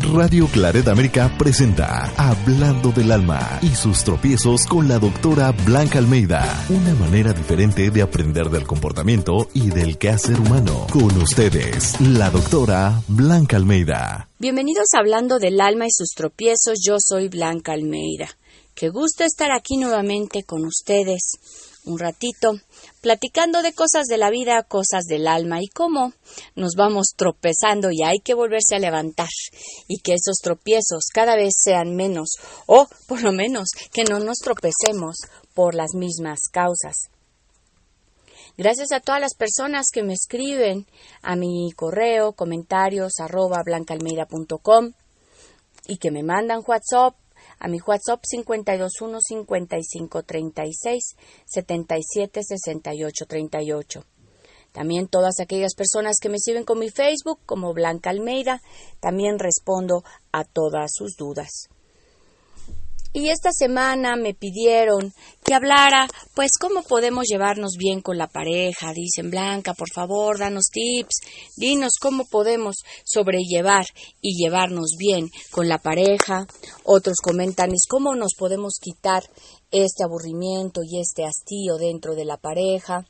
Radio Claret América presenta Hablando del Alma y sus tropiezos con la doctora Blanca Almeida. Una manera diferente de aprender del comportamiento y del quehacer humano. Con ustedes, la doctora Blanca Almeida. Bienvenidos a Hablando del Alma y sus tropiezos. Yo soy Blanca Almeida. Qué gusto estar aquí nuevamente con ustedes un ratito, platicando de cosas de la vida, cosas del alma y cómo nos vamos tropezando y hay que volverse a levantar y que esos tropiezos cada vez sean menos o por lo menos que no nos tropecemos por las mismas causas. Gracias a todas las personas que me escriben a mi correo comentarios arroba blancalmeida.com y que me mandan WhatsApp a mi WhatsApp 521 55 36 77 68 38. También todas aquellas personas que me siguen con mi Facebook como Blanca Almeida, también respondo a todas sus dudas. Y esta semana me pidieron que hablara, pues, cómo podemos llevarnos bien con la pareja. Dicen, Blanca, por favor, danos tips, dinos cómo podemos sobrellevar y llevarnos bien con la pareja. Otros comentan, es cómo nos podemos quitar este aburrimiento y este hastío dentro de la pareja.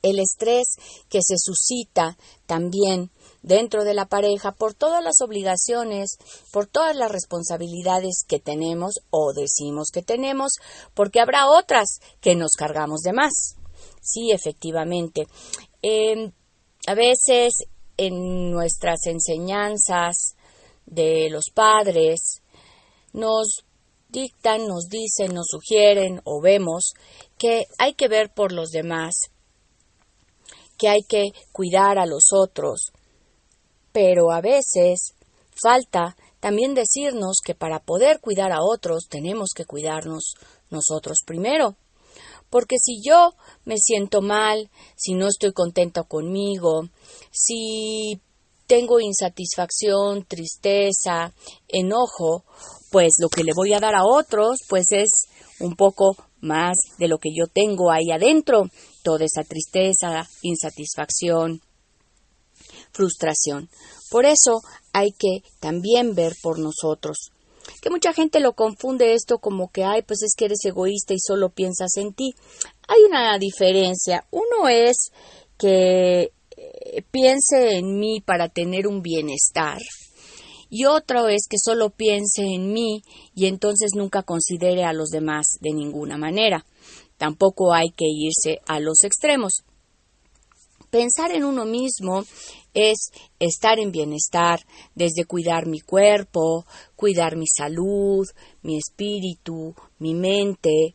El estrés que se suscita también dentro de la pareja por todas las obligaciones, por todas las responsabilidades que tenemos o decimos que tenemos, porque habrá otras que nos cargamos de más. Sí, efectivamente. Em, a veces en nuestras enseñanzas de los padres nos dictan, nos dicen, nos sugieren o vemos que hay que ver por los demás, que hay que cuidar a los otros, pero a veces falta también decirnos que para poder cuidar a otros tenemos que cuidarnos nosotros primero. Porque si yo me siento mal, si no estoy contenta conmigo, si tengo insatisfacción, tristeza, enojo, pues lo que le voy a dar a otros, pues es un poco más de lo que yo tengo ahí adentro, toda esa tristeza, insatisfacción, frustración. Por eso hay que también ver por nosotros. Que mucha gente lo confunde esto como que, ay, pues es que eres egoísta y solo piensas en ti. Hay una diferencia. Uno es que eh, piense en mí para tener un bienestar. Y otro es que solo piense en mí y entonces nunca considere a los demás de ninguna manera. Tampoco hay que irse a los extremos. Pensar en uno mismo es estar en bienestar, desde cuidar mi cuerpo, cuidar mi salud, mi espíritu, mi mente.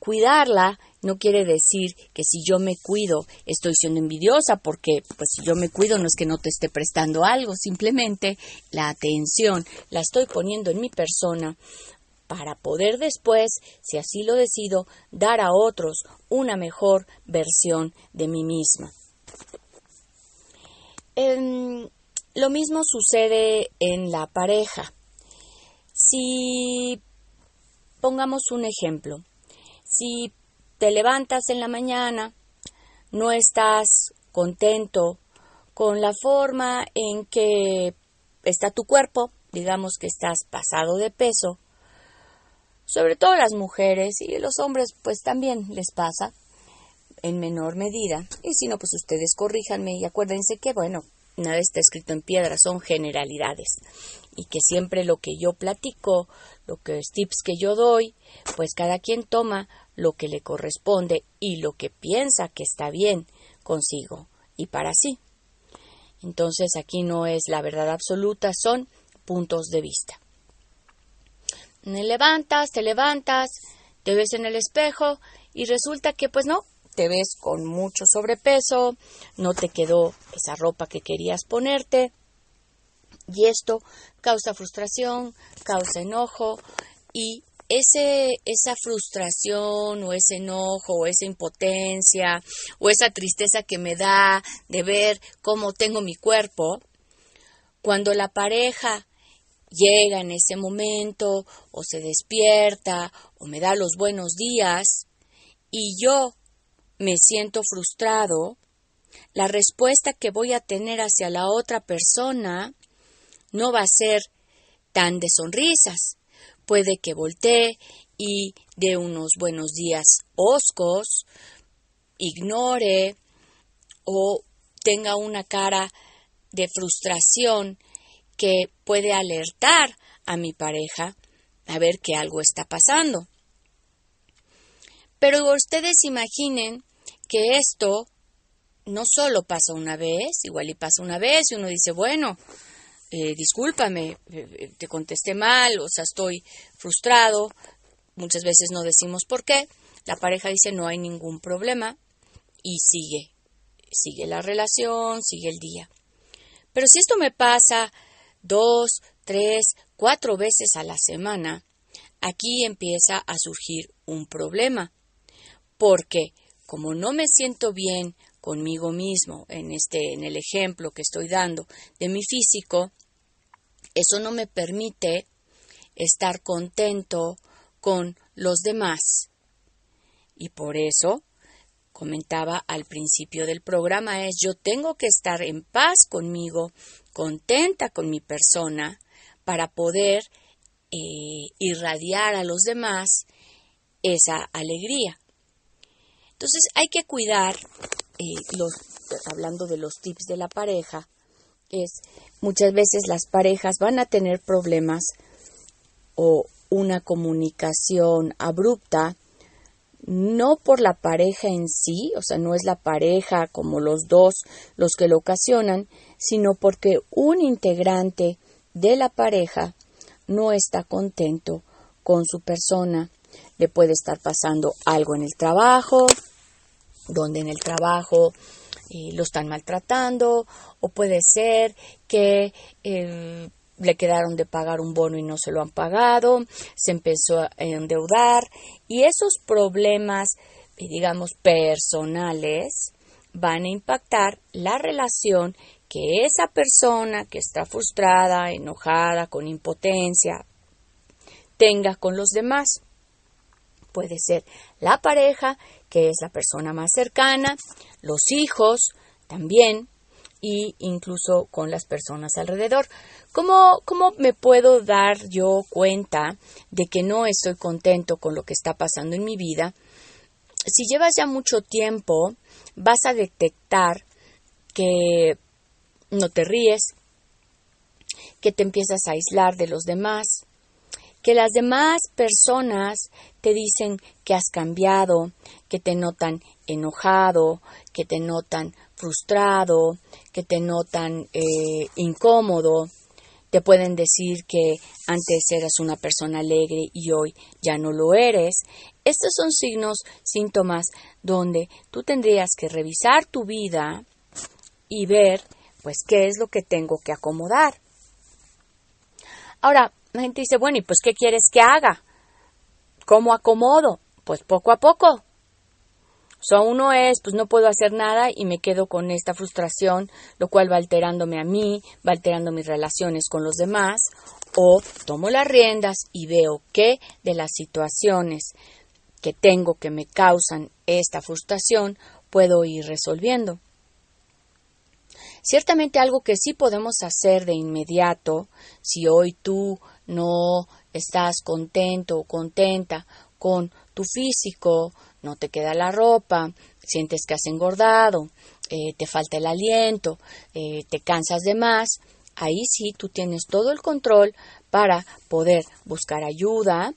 Cuidarla no quiere decir que si yo me cuido estoy siendo envidiosa porque pues si yo me cuido no es que no te esté prestando algo, simplemente la atención la estoy poniendo en mi persona para poder después, si así lo decido, dar a otros una mejor versión de mí misma. Em, lo mismo sucede en la pareja. Si pongamos un ejemplo, si te levantas en la mañana, no estás contento con la forma en que está tu cuerpo, digamos que estás pasado de peso, sobre todo las mujeres y los hombres pues también les pasa, en menor medida. Y si no, pues ustedes corríjanme y acuérdense que, bueno, nada está escrito en piedra, son generalidades. Y que siempre lo que yo platico, lo que tips que yo doy, pues cada quien toma lo que le corresponde y lo que piensa que está bien consigo y para sí. Entonces aquí no es la verdad absoluta, son puntos de vista. Te levantas, te levantas, te ves en el espejo y resulta que pues no, te ves con mucho sobrepeso, no te quedó esa ropa que querías ponerte y esto causa frustración, causa enojo y ese, esa frustración o ese enojo o esa impotencia o esa tristeza que me da de ver cómo tengo mi cuerpo, cuando la pareja llega en ese momento o se despierta o me da los buenos días y yo me siento frustrado, la respuesta que voy a tener hacia la otra persona no va a ser tan de sonrisas. Puede que voltee y dé unos buenos días oscos, ignore o tenga una cara de frustración que puede alertar a mi pareja a ver que algo está pasando. Pero ustedes imaginen que esto no solo pasa una vez, igual y pasa una vez y uno dice, bueno, eh, discúlpame, eh, eh, te contesté mal, o sea, estoy frustrado. Muchas veces no decimos por qué. La pareja dice, no hay ningún problema y sigue, sigue la relación, sigue el día. Pero si esto me pasa dos, tres, cuatro veces a la semana, aquí empieza a surgir un problema. Porque como no me siento bien conmigo mismo en este en el ejemplo que estoy dando de mi físico, eso no me permite estar contento con los demás. Y por eso comentaba al principio del programa es yo tengo que estar en paz conmigo, contenta con mi persona para poder eh, irradiar a los demás esa alegría. Entonces hay que cuidar eh, los, hablando de los tips de la pareja, es muchas veces las parejas van a tener problemas o una comunicación abrupta, no por la pareja en sí, o sea, no es la pareja como los dos los que lo ocasionan, sino porque un integrante de la pareja no está contento con su persona. Le puede estar pasando algo en el trabajo, donde en el trabajo eh, lo están maltratando, o puede ser que eh, le quedaron de pagar un bono y no se lo han pagado, se empezó a endeudar, y esos problemas, eh, digamos, personales, van a impactar la relación que esa persona que está frustrada, enojada, con impotencia, tenga con los demás. Puede ser la pareja que es la persona más cercana, los hijos también, y incluso con las personas alrededor. ¿Cómo, ¿Cómo me puedo dar yo cuenta de que no estoy contento con lo que está pasando en mi vida? Si llevas ya mucho tiempo, vas a detectar que no te ríes, que te empiezas a aislar de los demás, que las demás personas te dicen que has cambiado, que te notan enojado, que te notan frustrado, que te notan eh, incómodo, te pueden decir que antes eras una persona alegre y hoy ya no lo eres. Estos son signos, síntomas donde tú tendrías que revisar tu vida y ver pues qué es lo que tengo que acomodar. Ahora, la gente dice, bueno, ¿y pues qué quieres que haga? ¿Cómo acomodo? Pues poco a poco. O uno es, pues no puedo hacer nada y me quedo con esta frustración, lo cual va alterándome a mí, va alterando mis relaciones con los demás, o tomo las riendas y veo qué de las situaciones que tengo que me causan esta frustración puedo ir resolviendo. Ciertamente algo que sí podemos hacer de inmediato, si hoy tú no estás contento o contenta con tu físico, no te queda la ropa, sientes que has engordado, eh, te falta el aliento, eh, te cansas de más, ahí sí tú tienes todo el control para poder buscar ayuda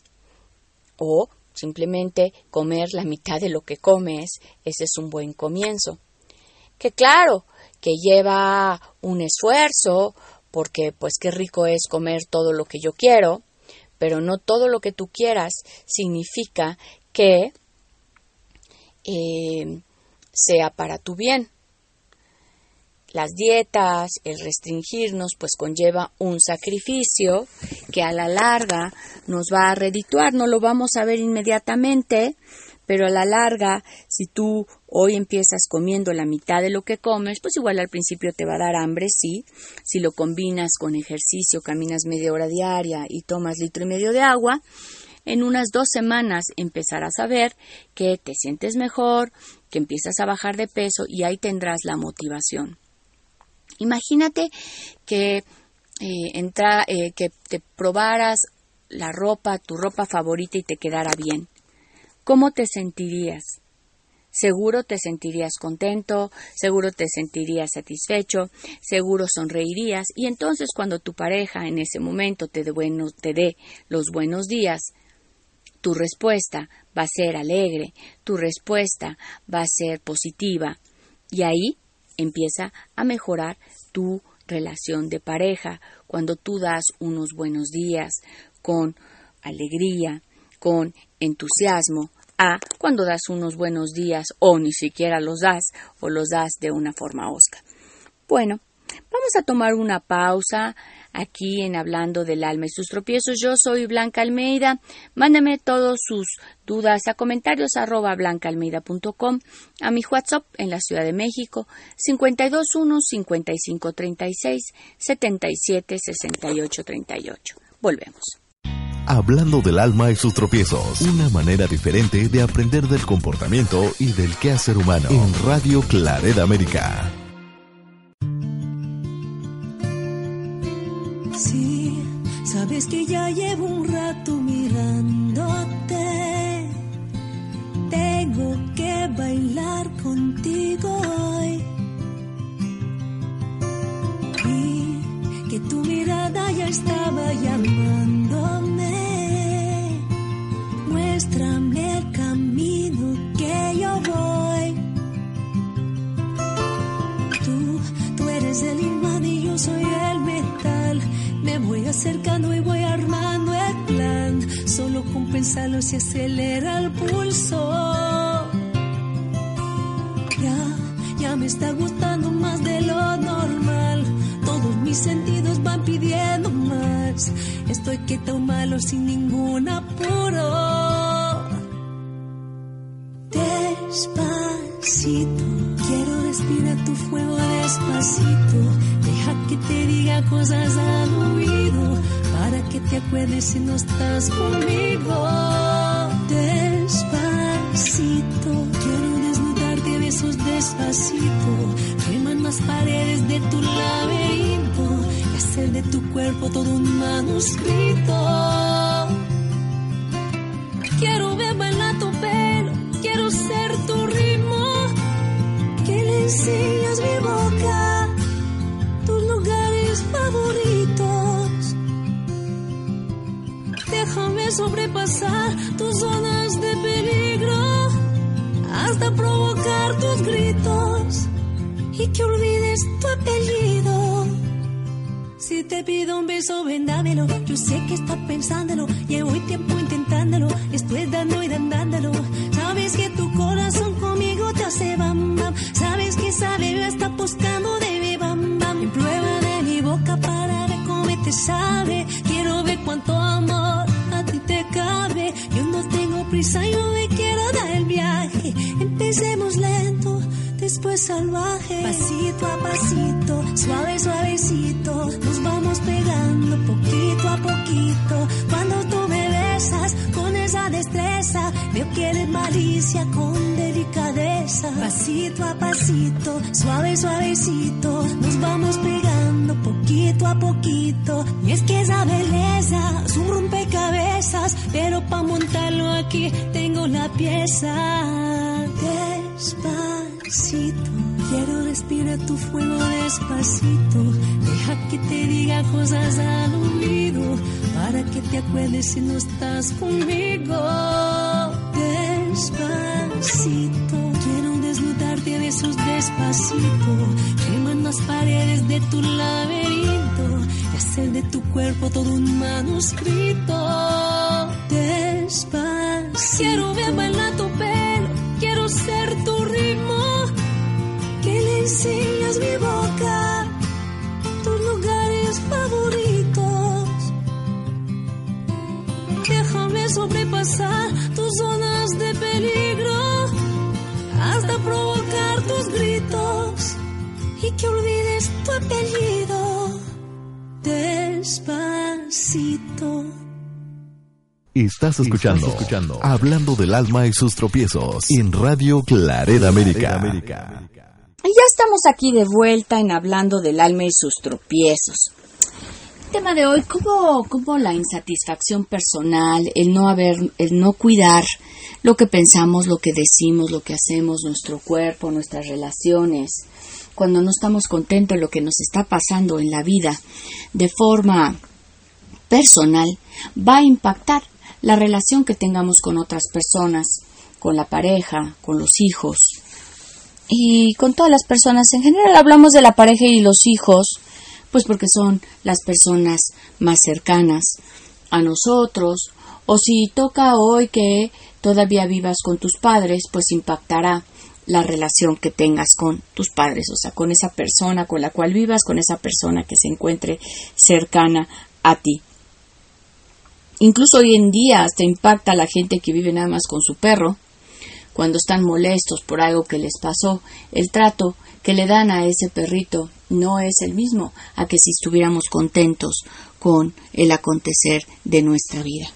o simplemente comer la mitad de lo que comes, ese es un buen comienzo. Que claro, que lleva un esfuerzo, porque pues qué rico es comer todo lo que yo quiero, pero no todo lo que tú quieras significa que eh, sea para tu bien. Las dietas, el restringirnos, pues conlleva un sacrificio que a la larga nos va a redituar, no lo vamos a ver inmediatamente, pero a la larga, si tú hoy empiezas comiendo la mitad de lo que comes, pues igual al principio te va a dar hambre, sí. Si lo combinas con ejercicio, caminas media hora diaria y tomas litro y medio de agua, en unas dos semanas empezarás a ver que te sientes mejor, que empiezas a bajar de peso y ahí tendrás la motivación. Imagínate que eh, entra, eh, que te probaras la ropa, tu ropa favorita y te quedara bien. ¿Cómo te sentirías? Seguro te sentirías contento, seguro te sentirías satisfecho, seguro sonreirías y entonces cuando tu pareja en ese momento te dé, los buenos días, tu respuesta va a ser alegre, tu respuesta va a ser positiva y ahí empieza a mejorar tu relación de pareja. Cuando tú das unos buenos días con alegría, con entusiasmo, a cuando das unos buenos días o ni siquiera los das o los das de una forma osca. Bueno, vamos a tomar una pausa aquí en Hablando del Alma y sus tropiezos. Yo soy Blanca Almeida. Mándame todas sus dudas a comentarios arroba blancaalmeida.com, a mi WhatsApp en la Ciudad de México 521 5536 77 68 38. Volvemos. Hablando del alma y sus tropiezos. Una manera diferente de aprender del comportamiento y del quehacer humano. En Radio Claret América. Sí, sabes que ya llevo un rato mirándote. Tengo que bailar contigo hoy. Vi que tu mirada ya estaba llamándome. Se acelera el pulso. Ya, ya me está gustando más de lo normal. Todos mis sentidos van pidiendo más. Estoy quieto malo sin ningún apuro. Despacito, quiero respirar tu fuego despacito. Deja que te diga cosas al oído para que te acuerdes si no estás conmigo. Besos despacito. Queman las paredes de tu laberinto y hacer de tu cuerpo todo un manuscrito. Quiero ver bailar tu pelo, quiero ser tu ritmo. Que le enseñas mi boca, tus lugares favoritos. Déjame sobrepasar tus zonas de peligro hasta provocar tus gritos y que olvides tu apellido. Si te pido un beso, ven dámelo. Yo sé que estás pensándolo. Llevo tiempo intentándolo. Estoy dando y dándolo. Sabes que tu corazón conmigo te hace bam bam. Sabes que esa bebé está buscando de mi bam bam. En prueba de mi boca para ver cómo te sabe. Suave, suavecito, nos vamos pegando poquito a poquito. Cuando tú me besas con esa destreza, veo que eres malicia con delicadeza. Pasito a pasito, suave, suavecito, nos vamos pegando poquito a poquito. Y es que esa belleza es un rompecabezas, pero para montarlo aquí tengo la pieza. Despacito, quiero respirar tu fuego despacito. Deja que te diga cosas al oído para que te acuerdes si no estás conmigo. Despacito, quiero desnudarte a besos despacito. Queman las paredes de tu laberinto y hacer de tu cuerpo todo un manuscrito. Despacito, quiero ver bailar tu pelo, quiero ser tu. Enseñas mi boca, tus lugares favoritos. Déjame sobrepasar tus zonas de peligro hasta provocar tus gritos y que olvides tu apellido. Despacito. Estás escuchando, escuchando Hablando del alma y sus tropiezos en Radio Claret América. Y ya estamos aquí de vuelta en Hablando del alma y sus tropiezos. tema de hoy, ¿cómo, ¿cómo, la insatisfacción personal, el no haber, el no cuidar lo que pensamos, lo que decimos, lo que hacemos, nuestro cuerpo, nuestras relaciones, cuando no estamos contentos de lo que nos está pasando en la vida de forma personal, va a impactar la relación que tengamos con otras personas, con la pareja, con los hijos y con todas las personas en general. Hablamos de la pareja y los hijos, pues porque son las personas más cercanas a nosotros, o si toca hoy que todavía vivas con tus padres, pues impactará la relación que tengas con tus padres, o sea, con esa persona con la cual vivas, con esa persona que se encuentre cercana a ti. Incluso hoy en día hasta impacta la gente que vive nada más con su perro, cuando están molestos por algo que les pasó, el trato que le dan a ese perrito no es el mismo a que si estuviéramos contentos con el acontecer de nuestra vida.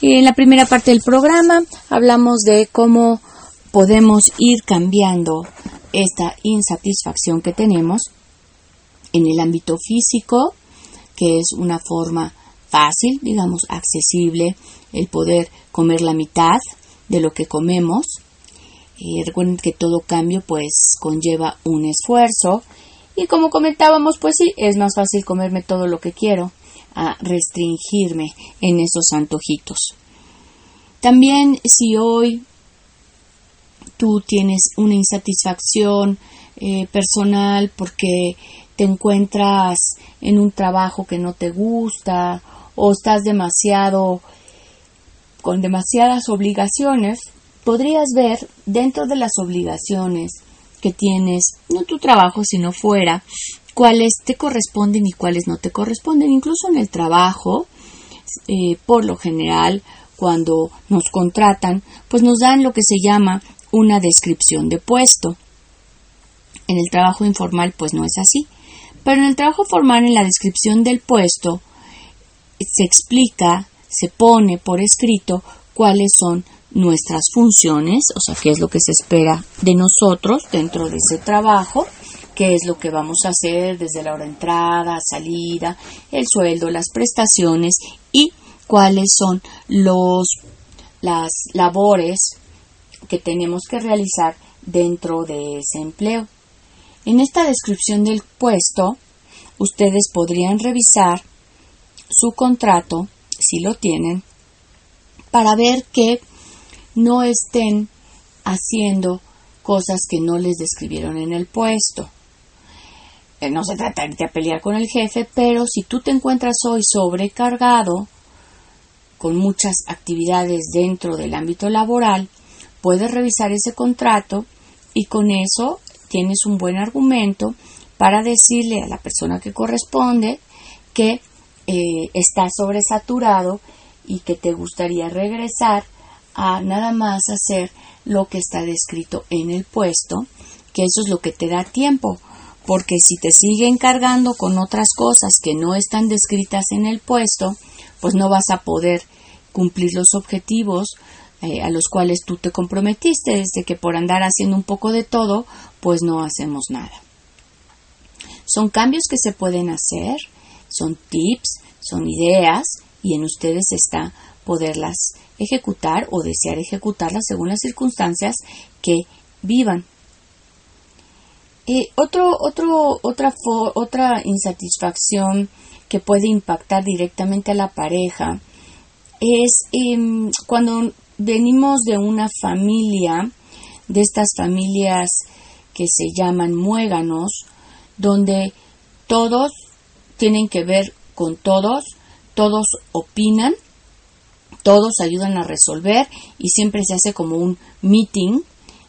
En la primera parte del programa hablamos de cómo podemos ir cambiando esta insatisfacción que tenemos en el ámbito físico, que es una forma fácil, digamos, accesible, el poder comer la mitad de lo que comemos. Y recuerden que todo cambio pues conlleva un esfuerzo y como comentábamos pues sí, es más fácil comerme todo lo que quiero a restringirme en esos antojitos. También si hoy tú tienes una insatisfacción eh, personal porque te encuentras en un trabajo que no te gusta o estás demasiado con demasiadas obligaciones, podrías ver dentro de las obligaciones que tienes, no tu trabajo, sino fuera, cuáles te corresponden y cuáles no te corresponden. Incluso en el trabajo, eh, por lo general, cuando nos contratan, pues nos dan lo que se llama una descripción de puesto. En el trabajo informal, pues no es así. Pero en el trabajo formal, en la descripción del puesto, se explica, se pone por escrito cuáles son nuestras funciones, o sea, qué es lo que se espera de nosotros dentro de ese trabajo, qué es lo que vamos a hacer desde la hora de entrada, salida, el sueldo, las prestaciones y cuáles son los las labores que tenemos que realizar dentro de ese empleo. En esta descripción del puesto, ustedes podrían revisar su contrato, si lo tienen, para ver que no estén haciendo cosas que no les describieron en el puesto. Eh, no se trata de pelear con el jefe, pero si tú te encuentras hoy sobrecargado con muchas actividades dentro del ámbito laboral, puedes revisar ese contrato y con eso tienes un buen argumento para decirle a la persona que corresponde que eh, está sobresaturado y que te gustaría regresar a nada más hacer lo que está descrito en el puesto, que eso es lo que te da tiempo, porque si te sigue encargando con otras cosas que no están descritas en el puesto, pues no vas a poder cumplir los objetivos eh, a los cuales tú te comprometiste, desde que por andar haciendo un poco de todo, pues no hacemos nada. Son cambios que se pueden hacer, son tips, son ideas y en ustedes está poderlas ejecutar o desear ejecutarlas según las circunstancias que vivan. Eh, otro, otro, otra, otra insatisfacción que puede impactar directamente a la pareja es em, cuando venimos de una familia, de estas familias que se llaman muéganos, donde todos tienen que ver con todos, todos opinan, todos ayudan a resolver y siempre se hace como un meeting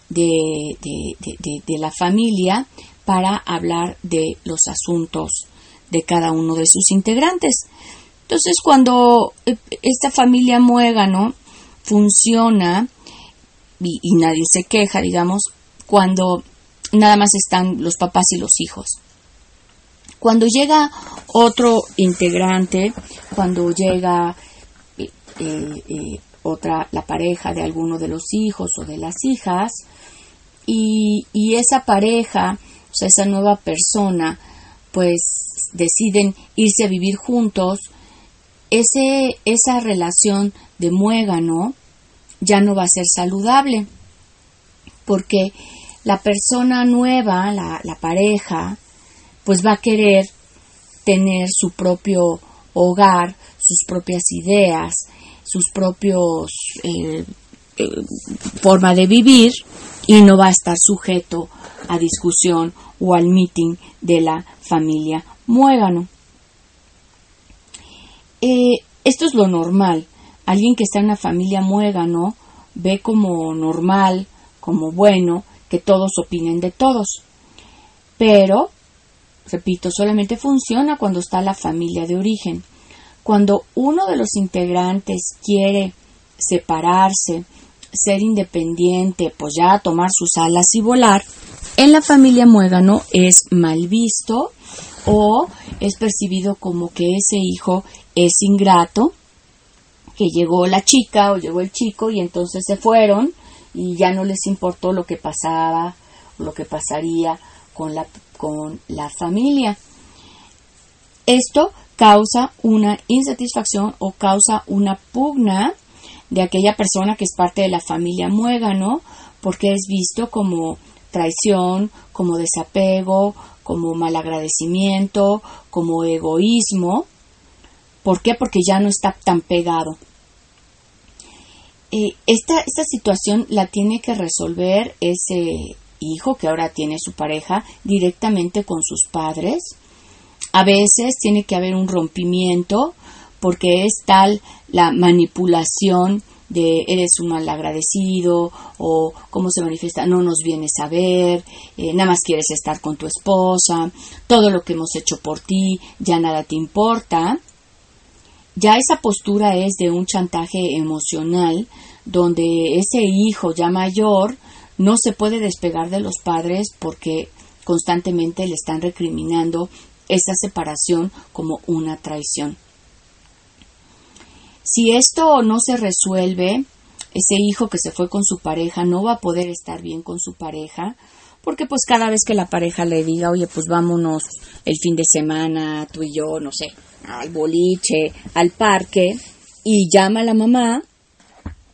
de, de, la familia para hablar de los asuntos de cada uno de sus integrantes. Entonces, cuando eh, esta familia muégano funciona y, y, nadie se queja, digamos, cuando nada más están los papás y los hijos. Cuando llega otro integrante, cuando llega eh, eh, otra, la pareja de alguno de los hijos o de las hijas, y, y esa pareja, o sea, esa nueva persona, pues deciden irse a vivir juntos, ese, esa relación de muégano ya no va a ser saludable, porque la persona nueva, la, la pareja, pues va a querer tener su propio hogar, sus propias ideas, sus propios eh, eh, forma de vivir y no va a estar sujeto a discusión o al meeting de la familia muégano. Eh, esto es lo normal. Alguien que está en una familia muégano ve como normal, como bueno, que todos opinen de todos. Pero, repito, solamente funciona cuando está la familia de origen. Cuando uno de los integrantes quiere separarse, ser independiente, pues ya tomar sus alas y volar, en la familia muégano es mal visto o es percibido como que ese hijo es ingrato, que llegó la chica o llegó el chico y entonces se fueron y ya no les importó lo que pasaba, lo que pasaría con la, con la familia. Esto causa una insatisfacción o causa una pugna de aquella persona que es parte de la familia muégano, porque es visto como traición, como desapego, como malagradecimiento, como egoísmo. ¿Por qué? Porque ya no está tan pegado. Eh, esta, esta situación la tiene que resolver ese hijo que ahora tiene su pareja directamente con sus padres a veces tiene que haber un rompimiento porque es tal la manipulación de eres un mal agradecido o cómo se manifiesta no nos vienes a ver, eh, nada más quieres estar con tu esposa, todo lo que hemos hecho por ti ya nada te importa. Ya esa postura es de un chantaje emocional donde ese hijo ya mayor no se puede despegar de los padres porque constantemente le están recriminando esa separación como una traición. Si esto no se resuelve, ese hijo que se fue con su pareja no va a poder estar bien con su pareja, porque pues cada vez que la pareja le diga, oye, pues vámonos el fin de semana, tú y yo, no sé, al boliche, al parque, y llama a la mamá,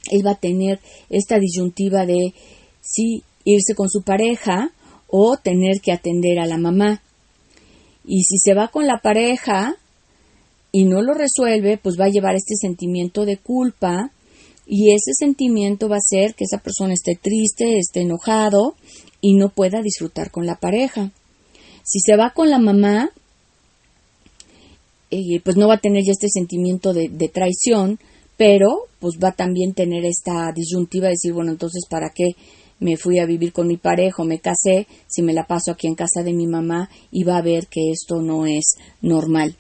él va a tener esta disyuntiva de si irse con su pareja o tener que atender a la mamá. Y si se va con la pareja y no lo resuelve, pues va a llevar este sentimiento de culpa y ese sentimiento va a hacer que esa persona esté triste, esté enojado y no pueda disfrutar con la pareja. Si se va con la mamá, eh, pues no va a tener ya este sentimiento de, de, traición, pero pues va a también tener esta disyuntiva de decir, bueno, entonces, ¿para qué me fui a vivir con mi pareja, me casé, si me la paso aquí en casa de mi mamá, iba a ver que esto no es normal.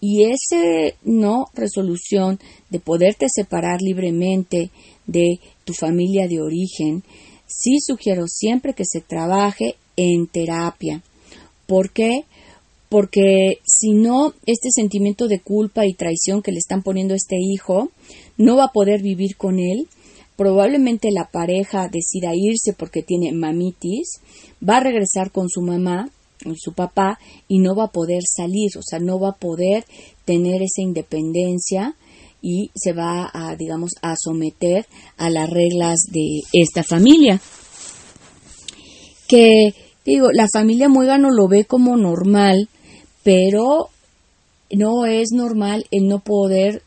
Y esa no resolución de poderte separar libremente de tu familia de origen, sí sugiero siempre que se trabaje en terapia. ¿Por qué? Porque si no, este sentimiento de culpa y traición que le están poniendo a este hijo, no va a poder vivir con él probablemente la pareja decida irse porque tiene mamitis, va a regresar con su mamá y su papá y no va a poder salir, o sea, no va a poder tener esa independencia y se va a, digamos, a someter a las reglas de esta familia. Que, digo, la familia Muégano lo ve como normal, pero no es normal el no poder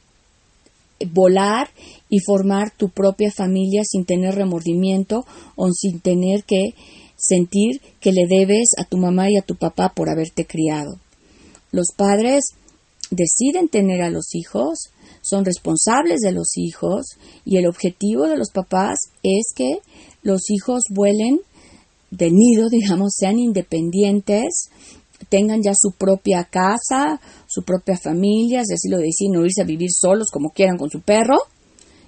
volar y formar tu propia familia sin tener remordimiento o sin tener que sentir que le debes a tu mamá y a tu papá por haberte criado. Los padres deciden tener a los hijos, son responsables de los hijos y el objetivo de los papás es que los hijos vuelen del nido, digamos, sean independientes, tengan ya su propia casa, su propia familia, si así lo deciden, no irse a vivir solos como quieran con su perro,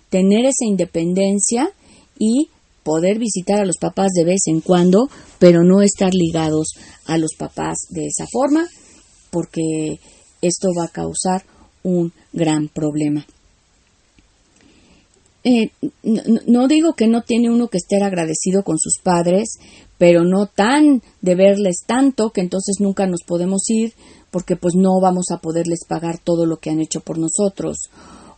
tener esa independencia y poder visitar a los papás de vez en cuando, pero no estar ligados a los papás de esa forma, porque esto va a causar un gran problema. Eh, no, digo que no tiene uno que estar agradecido con sus padres, pero no tan de verles tanto que entonces nunca nos podemos ir porque pues no vamos a poderles pagar todo lo que han hecho por nosotros.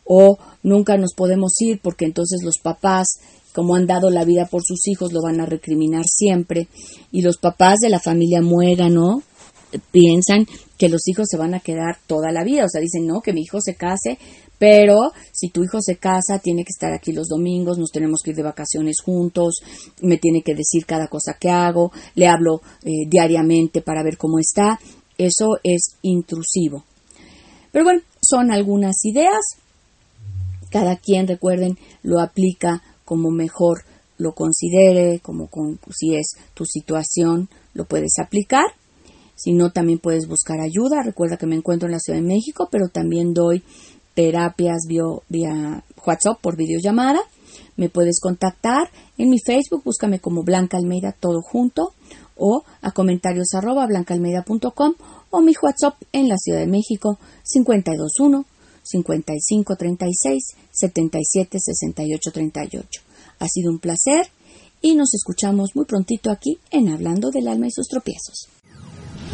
O nunca nos podemos ir porque entonces los papás como han dado la vida por sus hijos lo van a recriminar siempre. Y los papás de la familia ¿no? piensan que los hijos se van a quedar toda la vida, o sea, dicen, no, que mi hijo se case, pero si tu hijo se casa, tiene que estar aquí los domingos, nos tenemos que ir de vacaciones juntos, me tiene que decir cada cosa que hago, le hablo eh, diariamente para ver cómo está. Eso es intrusivo. Pero bueno, son algunas ideas. Cada quien, recuerden, lo aplica como mejor lo considere, como si es tu situación, lo puedes aplicar. Si no, también puedes buscar ayuda. Recuerda que me encuentro en la Ciudad de México, pero también doy terapias vía WhatsApp por videollamada. Me puedes contactar en mi Facebook, búscame como Blanca Almeida todo junto o a comentarios arroba blancaalmeida.com o mi WhatsApp en la Ciudad de México 521 5536 77 68 38. Ha sido un placer y nos escuchamos muy prontito aquí en Hablando del alma y sus tropiezos.